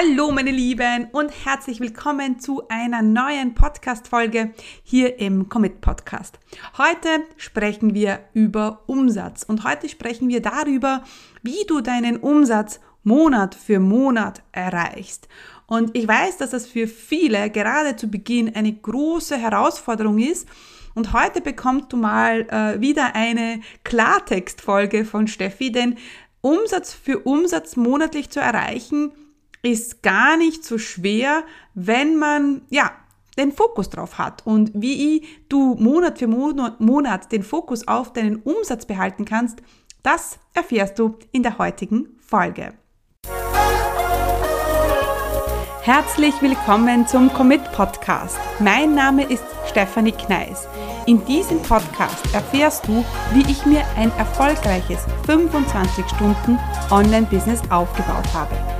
Hallo meine Lieben und herzlich willkommen zu einer neuen Podcast-Folge hier im Commit Podcast. Heute sprechen wir über Umsatz und heute sprechen wir darüber, wie du deinen Umsatz Monat für Monat erreichst. Und ich weiß, dass das für viele gerade zu Beginn eine große Herausforderung ist. Und heute bekommst du mal äh, wieder eine Klartextfolge von Steffi, denn Umsatz für Umsatz monatlich zu erreichen, ist gar nicht so schwer, wenn man, ja, den Fokus drauf hat und wie du Monat für Monat den Fokus auf deinen Umsatz behalten kannst, das erfährst du in der heutigen Folge. Herzlich willkommen zum Commit Podcast. Mein Name ist Stefanie Kneis. In diesem Podcast erfährst du, wie ich mir ein erfolgreiches 25 Stunden Online-Business aufgebaut habe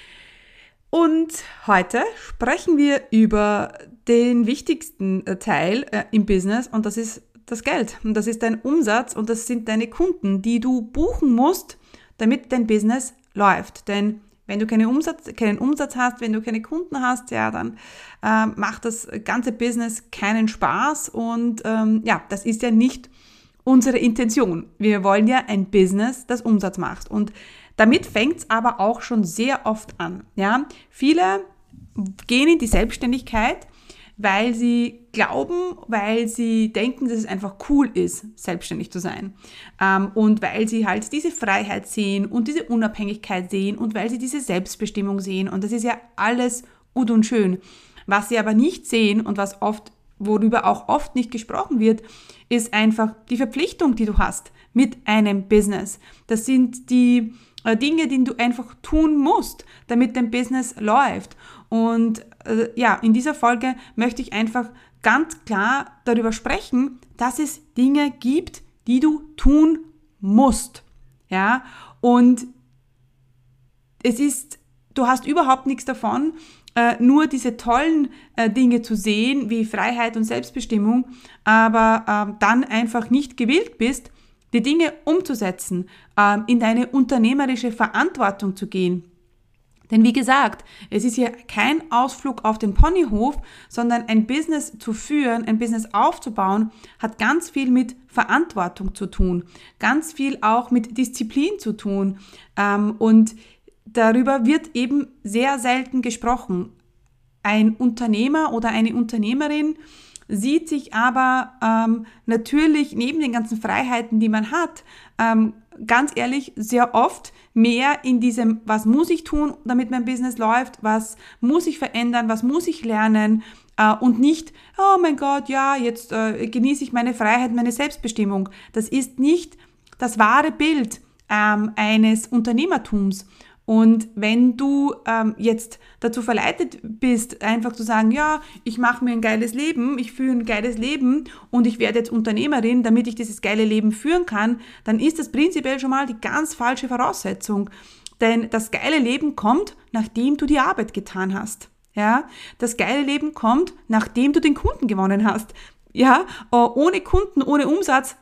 Und heute sprechen wir über den wichtigsten äh, Teil äh, im Business und das ist das Geld. Und das ist dein Umsatz und das sind deine Kunden, die du buchen musst, damit dein Business läuft. Denn wenn du keine Umsatz, keinen Umsatz hast, wenn du keine Kunden hast, ja, dann äh, macht das ganze Business keinen Spaß und ähm, ja, das ist ja nicht unsere Intention. Wir wollen ja ein Business, das Umsatz macht und damit fängt es aber auch schon sehr oft an. Ja? Viele gehen in die Selbstständigkeit, weil sie glauben, weil sie denken, dass es einfach cool ist, selbstständig zu sein. Ähm, und weil sie halt diese Freiheit sehen und diese Unabhängigkeit sehen und weil sie diese Selbstbestimmung sehen. Und das ist ja alles gut und schön. Was sie aber nicht sehen und was oft, worüber auch oft nicht gesprochen wird, ist einfach die Verpflichtung, die du hast mit einem Business. Das sind die Dinge, die du einfach tun musst, damit dein Business läuft. Und äh, ja, in dieser Folge möchte ich einfach ganz klar darüber sprechen, dass es Dinge gibt, die du tun musst. Ja, und es ist, du hast überhaupt nichts davon, äh, nur diese tollen äh, Dinge zu sehen, wie Freiheit und Selbstbestimmung, aber äh, dann einfach nicht gewillt bist, die Dinge umzusetzen, ähm, in deine unternehmerische Verantwortung zu gehen. Denn wie gesagt, es ist hier kein Ausflug auf den Ponyhof, sondern ein Business zu führen, ein Business aufzubauen, hat ganz viel mit Verantwortung zu tun, ganz viel auch mit Disziplin zu tun. Ähm, und darüber wird eben sehr selten gesprochen. Ein Unternehmer oder eine Unternehmerin sieht sich aber ähm, natürlich neben den ganzen Freiheiten, die man hat, ähm, ganz ehrlich, sehr oft mehr in diesem, was muss ich tun, damit mein Business läuft, was muss ich verändern, was muss ich lernen äh, und nicht, oh mein Gott, ja, jetzt äh, genieße ich meine Freiheit, meine Selbstbestimmung. Das ist nicht das wahre Bild ähm, eines Unternehmertums. Und wenn du ähm, jetzt dazu verleitet bist, einfach zu sagen, ja, ich mache mir ein geiles Leben, ich führe ein geiles Leben und ich werde jetzt Unternehmerin, damit ich dieses geile Leben führen kann, dann ist das prinzipiell schon mal die ganz falsche Voraussetzung. Denn das geile Leben kommt, nachdem du die Arbeit getan hast. Ja, das geile Leben kommt, nachdem du den Kunden gewonnen hast. Ja, äh, ohne Kunden, ohne Umsatz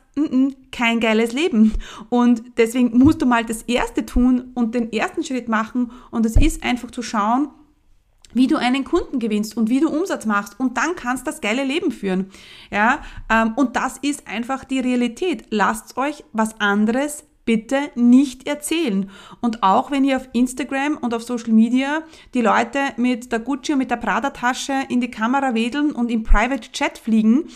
kein geiles Leben. Und deswegen musst du mal das Erste tun und den ersten Schritt machen. Und das ist einfach zu schauen, wie du einen Kunden gewinnst und wie du Umsatz machst und dann kannst das geile Leben führen. Ja, ähm, und das ist einfach die Realität. Lasst euch was anderes bitte nicht erzählen. Und auch wenn ihr auf Instagram und auf Social Media die Leute mit der Gucci und mit der Prada Tasche in die Kamera wedeln und im Private Chat fliegen,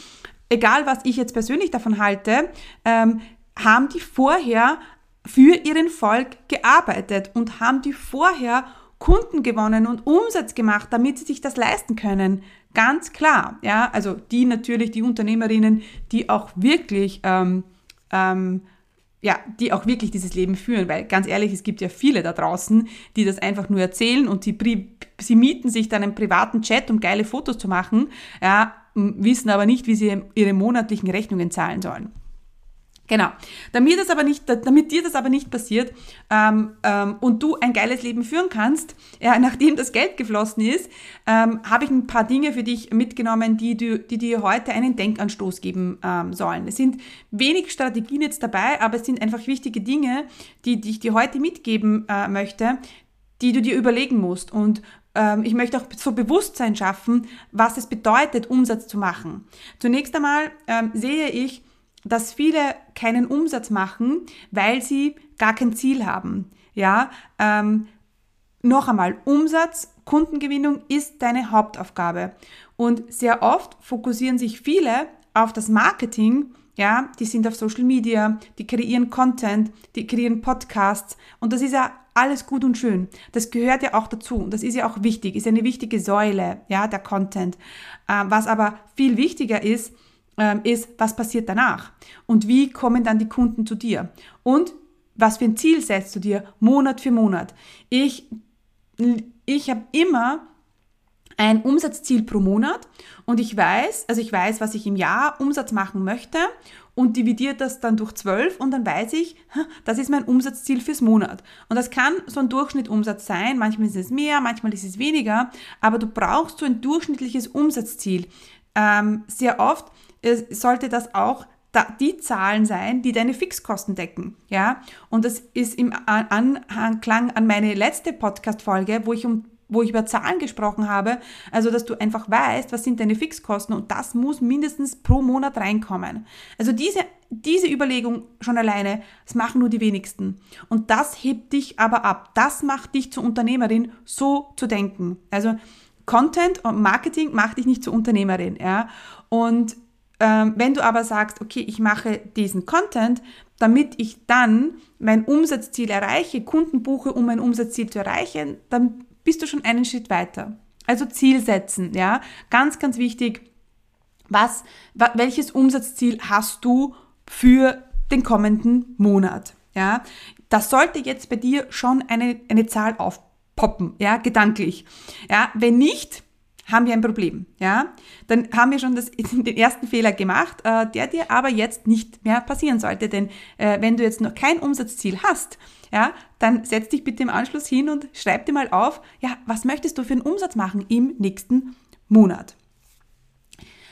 egal was ich jetzt persönlich davon halte, ähm, haben die vorher für ihren Volk gearbeitet und haben die vorher Kunden gewonnen und Umsatz gemacht, damit sie sich das leisten können. Ganz klar, ja, also die natürlich, die Unternehmerinnen, die auch wirklich ähm, ähm, ja, die auch wirklich dieses Leben führen, weil ganz ehrlich, es gibt ja viele da draußen, die das einfach nur erzählen und die, sie mieten sich dann einen privaten Chat, um geile Fotos zu machen, ja, wissen aber nicht, wie sie ihre monatlichen Rechnungen zahlen sollen. Genau. Damit, das aber nicht, damit dir das aber nicht passiert ähm, ähm, und du ein geiles Leben führen kannst, ja, nachdem das Geld geflossen ist, ähm, habe ich ein paar Dinge für dich mitgenommen, die, du, die dir heute einen Denkanstoß geben ähm, sollen. Es sind wenig Strategien jetzt dabei, aber es sind einfach wichtige Dinge, die, die ich dir heute mitgeben äh, möchte, die du dir überlegen musst. Und ähm, ich möchte auch so Bewusstsein schaffen, was es bedeutet, Umsatz zu machen. Zunächst einmal ähm, sehe ich, dass viele keinen Umsatz machen, weil sie gar kein Ziel haben. Ja, ähm, noch einmal, Umsatz, Kundengewinnung ist deine Hauptaufgabe. Und sehr oft fokussieren sich viele auf das Marketing, ja, die sind auf Social Media, die kreieren Content, die kreieren Podcasts und das ist ja alles gut und schön. Das gehört ja auch dazu und das ist ja auch wichtig, ist eine wichtige Säule, ja, der Content. Äh, was aber viel wichtiger ist, ist, was passiert danach und wie kommen dann die Kunden zu dir und was für ein Ziel setzt du dir Monat für Monat. Ich, ich habe immer ein Umsatzziel pro Monat und ich weiß, also ich weiß, was ich im Jahr Umsatz machen möchte und dividiere das dann durch zwölf und dann weiß ich, das ist mein Umsatzziel fürs Monat. Und das kann so ein Durchschnittumsatz sein, manchmal ist es mehr, manchmal ist es weniger, aber du brauchst so ein durchschnittliches Umsatzziel. Ähm, sehr oft sollte das auch die Zahlen sein, die deine Fixkosten decken. Ja? Und das ist im Anklang an meine letzte Podcast-Folge, wo ich um wo ich über Zahlen gesprochen habe, also dass du einfach weißt, was sind deine Fixkosten und das muss mindestens pro Monat reinkommen. Also diese, diese Überlegung schon alleine, das machen nur die wenigsten. Und das hebt dich aber ab. Das macht dich zur Unternehmerin, so zu denken. Also Content und Marketing macht dich nicht zur Unternehmerin. Ja? Und wenn du aber sagst, okay, ich mache diesen Content, damit ich dann mein Umsatzziel erreiche, Kunden buche, um mein Umsatzziel zu erreichen, dann bist du schon einen Schritt weiter. Also Ziel setzen, ja, ganz, ganz wichtig. Was, welches Umsatzziel hast du für den kommenden Monat? Ja, das sollte jetzt bei dir schon eine, eine Zahl aufpoppen, ja, gedanklich. Ja, wenn nicht, haben wir ein Problem, ja, dann haben wir schon das, den ersten Fehler gemacht, äh, der dir aber jetzt nicht mehr passieren sollte, denn äh, wenn du jetzt noch kein Umsatzziel hast, ja, dann setz dich bitte im Anschluss hin und schreib dir mal auf, ja, was möchtest du für einen Umsatz machen im nächsten Monat?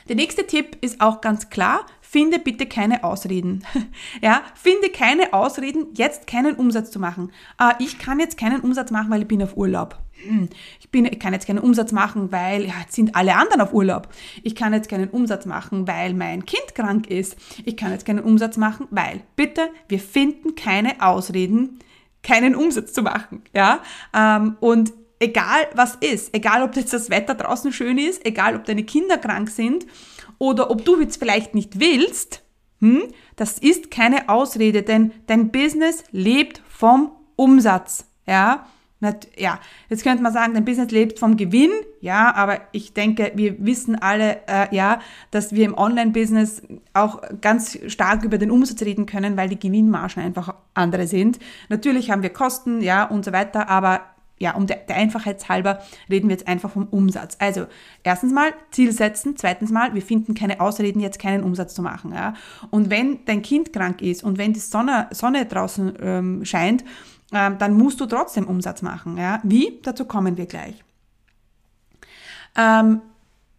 Der nächste Tipp ist auch ganz klar, finde bitte keine Ausreden. ja, finde keine Ausreden, jetzt keinen Umsatz zu machen. Äh, ich kann jetzt keinen Umsatz machen, weil ich bin auf Urlaub. Hm, ich, bin, ich kann jetzt keinen Umsatz machen, weil ja, jetzt sind alle anderen auf Urlaub. Ich kann jetzt keinen Umsatz machen, weil mein Kind krank ist. Ich kann jetzt keinen Umsatz machen, weil, bitte, wir finden keine Ausreden, keinen Umsatz zu machen. Ja? Ähm, und egal was ist, egal ob jetzt das Wetter draußen schön ist, egal ob deine Kinder krank sind oder ob du jetzt vielleicht nicht willst, hm, das ist keine Ausrede, denn dein Business lebt vom Umsatz. Ja, ja, jetzt könnte man sagen, dein Business lebt vom Gewinn, ja, aber ich denke, wir wissen alle, äh, ja, dass wir im Online-Business auch ganz stark über den Umsatz reden können, weil die Gewinnmargen einfach andere sind. Natürlich haben wir Kosten, ja, und so weiter, aber ja, um der, der Einfachheit halber reden wir jetzt einfach vom Umsatz. Also, erstens mal Ziel setzen, zweitens mal, wir finden keine Ausreden, jetzt keinen Umsatz zu machen. Ja. Und wenn dein Kind krank ist und wenn die Sonne, Sonne draußen ähm, scheint, ähm, dann musst du trotzdem Umsatz machen. Ja. Wie? Dazu kommen wir gleich. Ähm,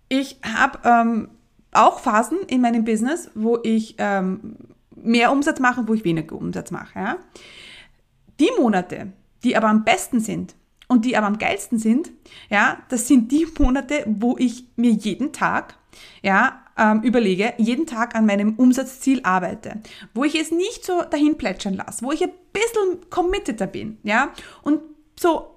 ich habe ähm, auch Phasen in meinem Business, wo ich ähm, mehr Umsatz mache, wo ich weniger Umsatz mache. Ja. Die Monate, die aber am besten sind, und die aber am geilsten sind, ja, das sind die Monate, wo ich mir jeden Tag, ja, ähm, überlege, jeden Tag an meinem Umsatzziel arbeite, wo ich es nicht so dahin plätschern lasse, wo ich ein bisschen committeter bin, ja, und so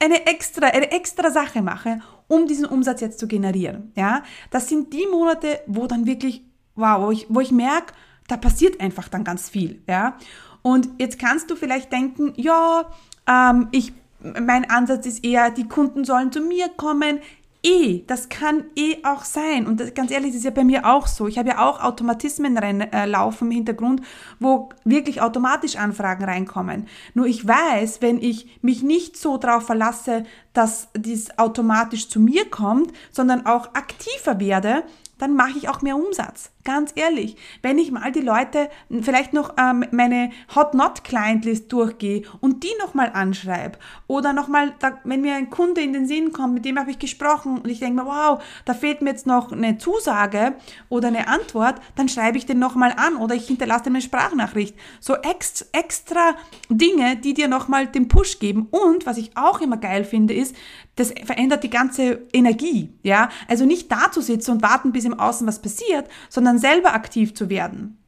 eine extra, eine extra Sache mache, um diesen Umsatz jetzt zu generieren, ja. Das sind die Monate, wo dann wirklich, wow, wo ich, wo ich merke, da passiert einfach dann ganz viel, ja. Und jetzt kannst du vielleicht denken, ja, ähm, ich, mein Ansatz ist eher, die Kunden sollen zu mir kommen. Eh, das kann eh auch sein. Und das, ganz ehrlich, das ist ja bei mir auch so. Ich habe ja auch Automatismen rein, äh, laufen im Hintergrund, wo wirklich automatisch Anfragen reinkommen. Nur ich weiß, wenn ich mich nicht so darauf verlasse, dass dies automatisch zu mir kommt, sondern auch aktiver werde, dann mache ich auch mehr Umsatz. Ganz ehrlich, wenn ich mal die Leute vielleicht noch ähm, meine Hot Not Client List durchgehe und die nochmal anschreibe oder nochmal, wenn mir ein Kunde in den Sinn kommt, mit dem habe ich gesprochen und ich denke mir, wow, da fehlt mir jetzt noch eine Zusage oder eine Antwort, dann schreibe ich den nochmal an oder ich hinterlasse eine Sprachnachricht. So ex extra Dinge, die dir nochmal den Push geben. Und was ich auch immer geil finde, ist, das verändert die ganze Energie, ja. Also nicht da zu sitzen und warten, bis im Außen was passiert, sondern selber aktiv zu werden.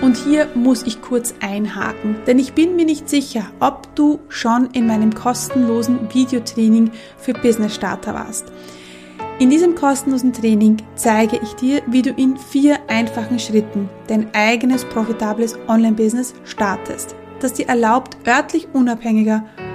Und hier muss ich kurz einhaken, denn ich bin mir nicht sicher, ob du schon in meinem kostenlosen Videotraining für Business Starter warst. In diesem kostenlosen Training zeige ich dir, wie du in vier einfachen Schritten dein eigenes profitables Online-Business startest das dir erlaubt, örtlich unabhängiger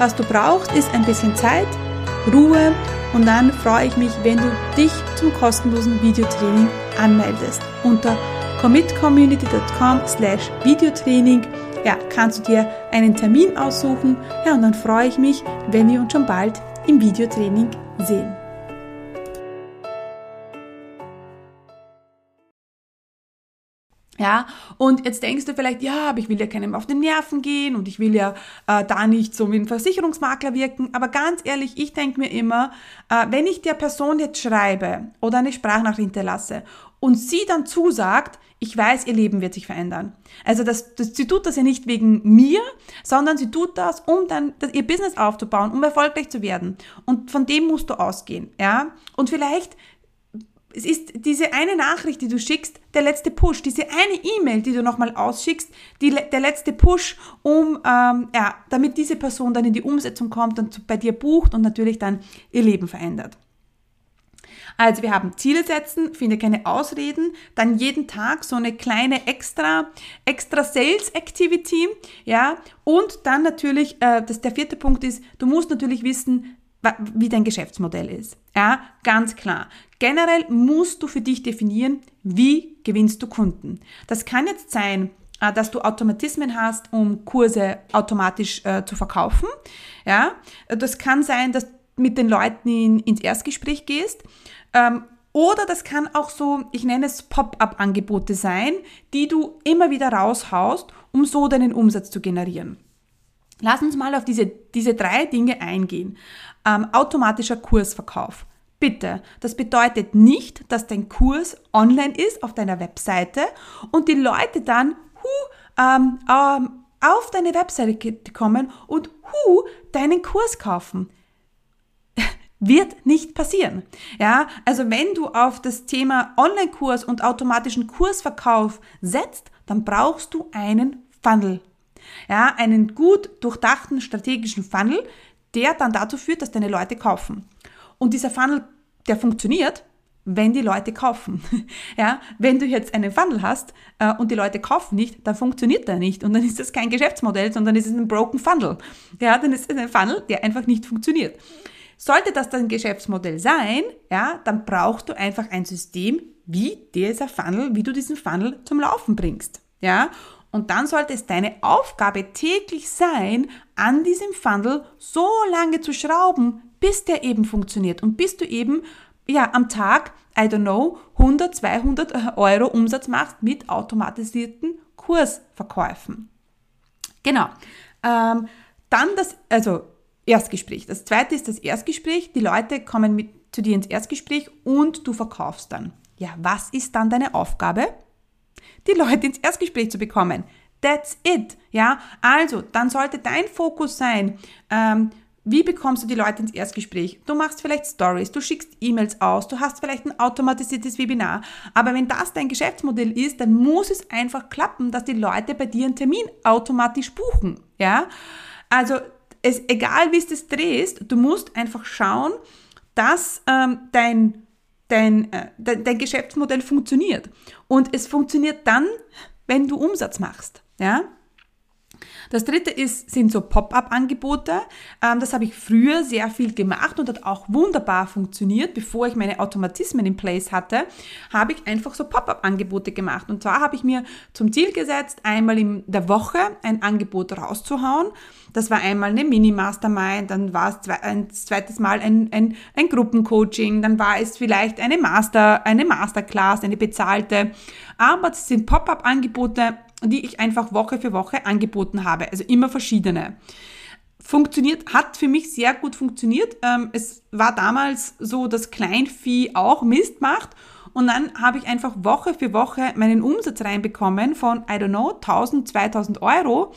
was du brauchst, ist ein bisschen Zeit, Ruhe und dann freue ich mich, wenn du dich zum kostenlosen Videotraining anmeldest. Unter commitcommunity.com slash Videotraining ja, kannst du dir einen Termin aussuchen. Ja, und dann freue ich mich, wenn wir uns schon bald im Videotraining sehen. Ja, und jetzt denkst du vielleicht, ja, aber ich will ja keinem auf den Nerven gehen und ich will ja äh, da nicht so wie ein Versicherungsmakler wirken. Aber ganz ehrlich, ich denke mir immer, äh, wenn ich der Person jetzt schreibe oder eine Sprachnachricht hinterlasse und sie dann zusagt, ich weiß, ihr Leben wird sich verändern. Also das, das, sie tut das ja nicht wegen mir, sondern sie tut das, um dann das, ihr Business aufzubauen, um erfolgreich zu werden. Und von dem musst du ausgehen, ja. Und vielleicht es ist diese eine Nachricht, die du schickst, der letzte Push, diese eine E-Mail, die du nochmal ausschickst, die, der letzte Push, um, ähm, ja, damit diese Person dann in die Umsetzung kommt und bei dir bucht und natürlich dann ihr Leben verändert. Also wir haben Ziele setzen, finde keine Ausreden, dann jeden Tag so eine kleine extra, extra Sales Activity, ja, und dann natürlich, äh, das, der vierte Punkt ist, du musst natürlich wissen, wie dein Geschäftsmodell ist. Ja, ganz klar. Generell musst du für dich definieren, wie gewinnst du Kunden. Das kann jetzt sein, äh, dass du Automatismen hast, um Kurse automatisch äh, zu verkaufen. Ja, das kann sein, dass du mit den Leuten in, ins Erstgespräch gehst. Ähm, oder das kann auch so, ich nenne es Pop-up-Angebote sein, die du immer wieder raushaust, um so deinen Umsatz zu generieren. Lass uns mal auf diese, diese drei Dinge eingehen. Ähm, automatischer Kursverkauf. Bitte, das bedeutet nicht, dass dein Kurs online ist auf deiner Webseite und die Leute dann hu, ähm, ähm, auf deine Webseite kommen und hu, deinen Kurs kaufen. Wird nicht passieren. Ja, also wenn du auf das Thema Online-Kurs und automatischen Kursverkauf setzt, dann brauchst du einen Funnel. Ja, einen gut durchdachten strategischen Funnel, der dann dazu führt, dass deine Leute kaufen. Und dieser Funnel, der funktioniert, wenn die Leute kaufen. Ja, wenn du jetzt einen Funnel hast äh, und die Leute kaufen nicht, dann funktioniert der nicht und dann ist das kein Geschäftsmodell, sondern ist es ein broken Funnel. Ja, dann ist es ein Funnel, der einfach nicht funktioniert. Sollte das dein Geschäftsmodell sein, ja, dann brauchst du einfach ein System, wie dieser Funnel, wie du diesen Funnel zum Laufen bringst. Ja, und dann sollte es deine Aufgabe täglich sein, an diesem Funnel so lange zu schrauben, bis der eben funktioniert und bis du eben ja am Tag, I don't know, 100, 200 Euro Umsatz machst mit automatisierten Kursverkäufen. Genau. Ähm, dann das, also Erstgespräch. Das zweite ist das Erstgespräch. Die Leute kommen mit zu dir ins Erstgespräch und du verkaufst dann. Ja, was ist dann deine Aufgabe? Die Leute ins Erstgespräch zu bekommen. That's it. Ja, also dann sollte dein Fokus sein, ähm, Wie bekommst du die Leute ins Erstgespräch? Du machst vielleicht Stories, du schickst E-Mails aus, du hast vielleicht ein automatisiertes Webinar. Aber wenn das dein Geschäftsmodell ist, dann muss es einfach klappen, dass die Leute bei dir einen Termin automatisch buchen. Ja? Also, es, egal wie es das drehst, du musst einfach schauen, dass ähm, dein, dein, äh, dein, dein Geschäftsmodell funktioniert. Und es funktioniert dann, wenn du Umsatz machst. Ja? Das dritte ist, sind so Pop-up-Angebote. Ähm, das habe ich früher sehr viel gemacht und hat auch wunderbar funktioniert. Bevor ich meine Automatismen in place hatte, habe ich einfach so Pop-up-Angebote gemacht. Und zwar habe ich mir zum Ziel gesetzt, einmal in der Woche ein Angebot rauszuhauen. Das war einmal eine Mini-Mastermind, dann war es ein zweites Mal ein, ein, ein Gruppencoaching, dann war es vielleicht eine Master, eine Masterclass, eine bezahlte. Aber es sind Pop-up-Angebote, die ich einfach Woche für Woche angeboten habe. Also immer verschiedene. Funktioniert, hat für mich sehr gut funktioniert. Ähm, es war damals so, dass Kleinvieh auch Mist macht. Und dann habe ich einfach Woche für Woche meinen Umsatz reinbekommen von, I don't know, 1000, 2000 Euro.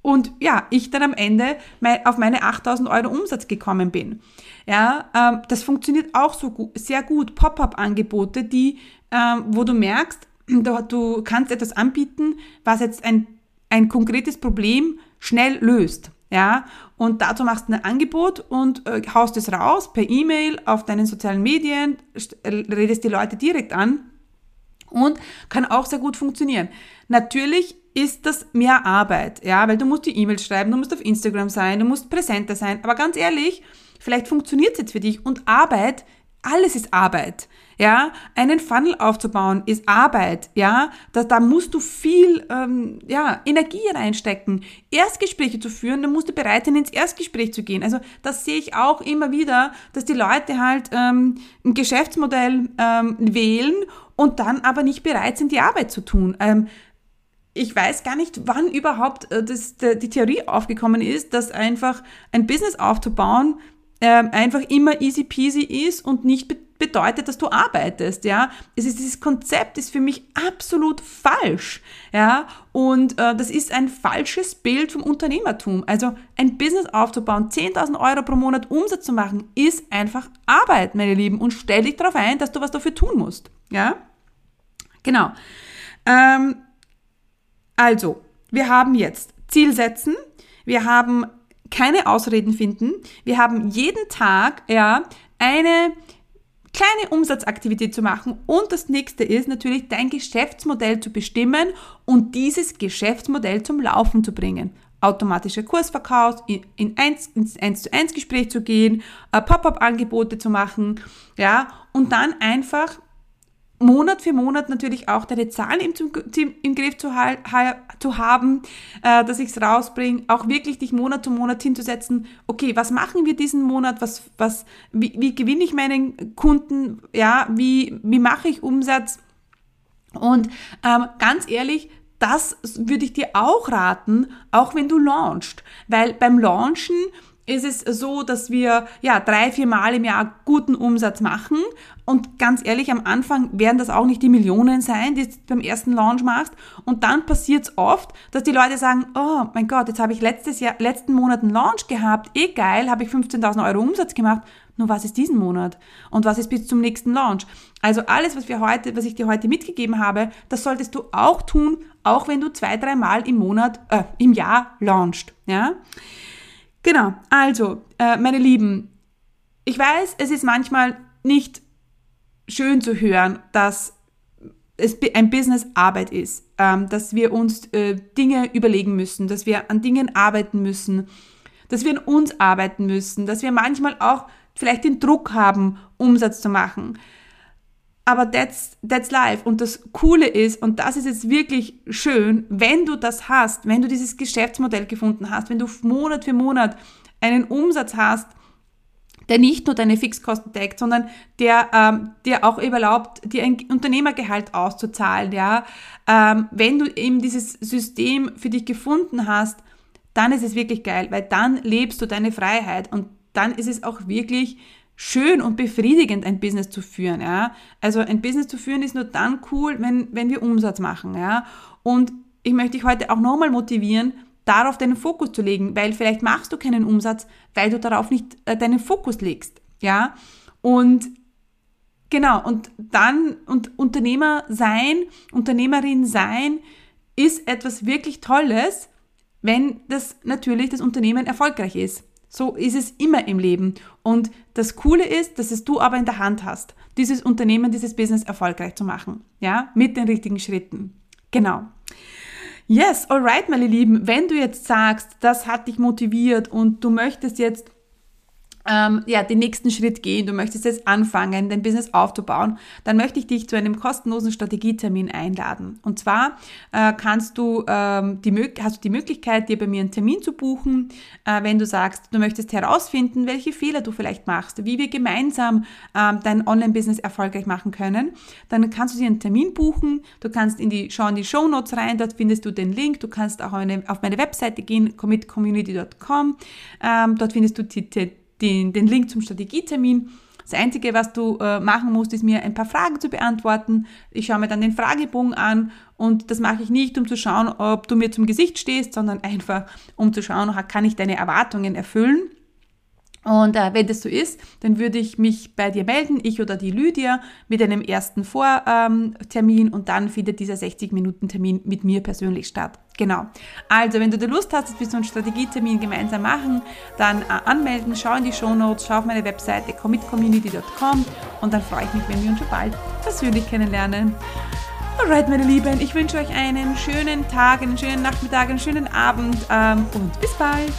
Und ja, ich dann am Ende auf meine 8000 Euro Umsatz gekommen bin. Ja, ähm, das funktioniert auch so gut, sehr gut. Pop-up-Angebote, die, ähm, wo du merkst, du, kannst etwas anbieten, was jetzt ein, ein konkretes Problem schnell löst. Ja, und dazu machst du ein Angebot und äh, haust es raus per E-Mail auf deinen sozialen Medien, redest die Leute direkt an und kann auch sehr gut funktionieren. Natürlich ist das mehr Arbeit, ja, weil du musst die E-Mails schreiben, du musst auf Instagram sein, du musst präsenter sein, aber ganz ehrlich, vielleicht funktioniert es jetzt für dich und Arbeit, alles ist Arbeit. Ja, einen Funnel aufzubauen ist Arbeit. Ja, da, da musst du viel ähm, ja, Energie reinstecken. Erstgespräche zu führen, dann musst du bereit sein, ins Erstgespräch zu gehen. Also das sehe ich auch immer wieder, dass die Leute halt ähm, ein Geschäftsmodell ähm, wählen und dann aber nicht bereit sind, die Arbeit zu tun. Ähm, ich weiß gar nicht, wann überhaupt äh, das, die Theorie aufgekommen ist, dass einfach ein Business aufzubauen ähm, einfach immer easy peasy ist und nicht bedeutet, dass du arbeitest, ja. Es ist, dieses Konzept ist für mich absolut falsch, ja. Und äh, das ist ein falsches Bild vom Unternehmertum. Also ein Business aufzubauen, 10.000 Euro pro Monat Umsatz zu machen, ist einfach Arbeit, meine Lieben. Und stell dich darauf ein, dass du was dafür tun musst, ja. Genau. Ähm, also, wir haben jetzt Ziel setzen, wir haben keine Ausreden finden. Wir haben jeden Tag, ja, eine kleine Umsatzaktivität zu machen. Und das nächste ist natürlich dein Geschäftsmodell zu bestimmen und dieses Geschäftsmodell zum Laufen zu bringen. Automatischer Kursverkauf, in, eins, ins 1 zu 1 Gespräch zu gehen, äh, Pop-up-Angebote zu machen, ja, und dann einfach Monat für Monat natürlich auch deine Zahlen im, im Griff zu, zu haben, äh, dass ich es rausbringe, auch wirklich dich Monat zu Monat hinzusetzen, okay, was machen wir diesen Monat, was, was, wie, wie gewinne ich meinen Kunden, ja, wie, wie mache ich Umsatz? Und ähm, ganz ehrlich, das würde ich dir auch raten, auch wenn du launchst, weil beim Launchen ist es so, dass wir ja drei, vier Mal im Jahr guten Umsatz machen. Und ganz ehrlich, am Anfang werden das auch nicht die Millionen sein, die du beim ersten Launch machst. Und dann passiert es oft, dass die Leute sagen, oh mein Gott, jetzt habe ich letztes Jahr, letzten Monat einen Launch gehabt, eh geil, habe ich 15.000 Euro Umsatz gemacht. Nur was ist diesen Monat? Und was ist bis zum nächsten Launch? Also alles, was wir heute, was ich dir heute mitgegeben habe, das solltest du auch tun, auch wenn du zwei, drei Mal im Monat, äh, im Jahr launchst, ja? Genau, also, äh, meine Lieben, ich weiß, es ist manchmal nicht schön zu hören, dass es ein Business Arbeit ist, ähm, dass wir uns äh, Dinge überlegen müssen, dass wir an Dingen arbeiten müssen, dass wir an uns arbeiten müssen, dass wir manchmal auch vielleicht den Druck haben, Umsatz zu machen aber that's, that's life. Und das Coole ist, und das ist jetzt wirklich schön, wenn du das hast, wenn du dieses Geschäftsmodell gefunden hast, wenn du Monat für Monat einen Umsatz hast, der nicht nur deine Fixkosten deckt, sondern der ähm, dir auch überlaubt, dir ein Unternehmergehalt auszuzahlen, ja. Ähm, wenn du eben dieses System für dich gefunden hast, dann ist es wirklich geil, weil dann lebst du deine Freiheit und dann ist es auch wirklich schön und befriedigend, ein Business zu führen. Ja? Also ein Business zu führen ist nur dann cool, wenn, wenn wir Umsatz machen. Ja? Und ich möchte dich heute auch nochmal motivieren, darauf deinen Fokus zu legen, weil vielleicht machst du keinen Umsatz, weil du darauf nicht äh, deinen Fokus legst, ja. Und genau, und dann, und Unternehmer sein, Unternehmerin sein, ist etwas wirklich Tolles, wenn das natürlich das Unternehmen erfolgreich ist. So ist es immer im Leben. Und das Coole ist, dass es du aber in der Hand hast, dieses Unternehmen, dieses Business erfolgreich zu machen. Ja, mit den richtigen Schritten. Genau. Yes, alright, meine Lieben. Wenn du jetzt sagst, das hat dich motiviert und du möchtest jetzt ähm, ja, den nächsten Schritt gehen, du möchtest jetzt anfangen, dein Business aufzubauen, dann möchte ich dich zu einem kostenlosen Strategietermin einladen. Und zwar äh, kannst du, ähm, die, hast du die Möglichkeit, dir bei mir einen Termin zu buchen, äh, wenn du sagst, du möchtest herausfinden, welche Fehler du vielleicht machst, wie wir gemeinsam ähm, dein Online-Business erfolgreich machen können. Dann kannst du dir einen Termin buchen, du kannst in die, schau in die Show Notes rein, dort findest du den Link, du kannst auch eine, auf meine Webseite gehen, commitcommunity.com, ähm, dort findest du die, die den, den Link zum Strategietermin. Das Einzige, was du äh, machen musst, ist mir ein paar Fragen zu beantworten. Ich schaue mir dann den Fragebogen an und das mache ich nicht, um zu schauen, ob du mir zum Gesicht stehst, sondern einfach, um zu schauen, kann ich deine Erwartungen erfüllen. Und äh, wenn das so ist, dann würde ich mich bei dir melden, ich oder die Lydia, mit einem ersten Vortermin ähm, und dann findet dieser 60-Minuten-Termin mit mir persönlich statt. Genau. Also, wenn du da Lust hast, dass wir so einen Strategietermin gemeinsam machen, dann äh, anmelden, schau in die Show Notes, schau auf meine Webseite commitcommunity.com und dann freue ich mich, wenn wir uns schon bald persönlich kennenlernen. Alright, meine Lieben, ich wünsche euch einen schönen Tag, einen schönen Nachmittag, einen schönen Abend ähm, und bis bald.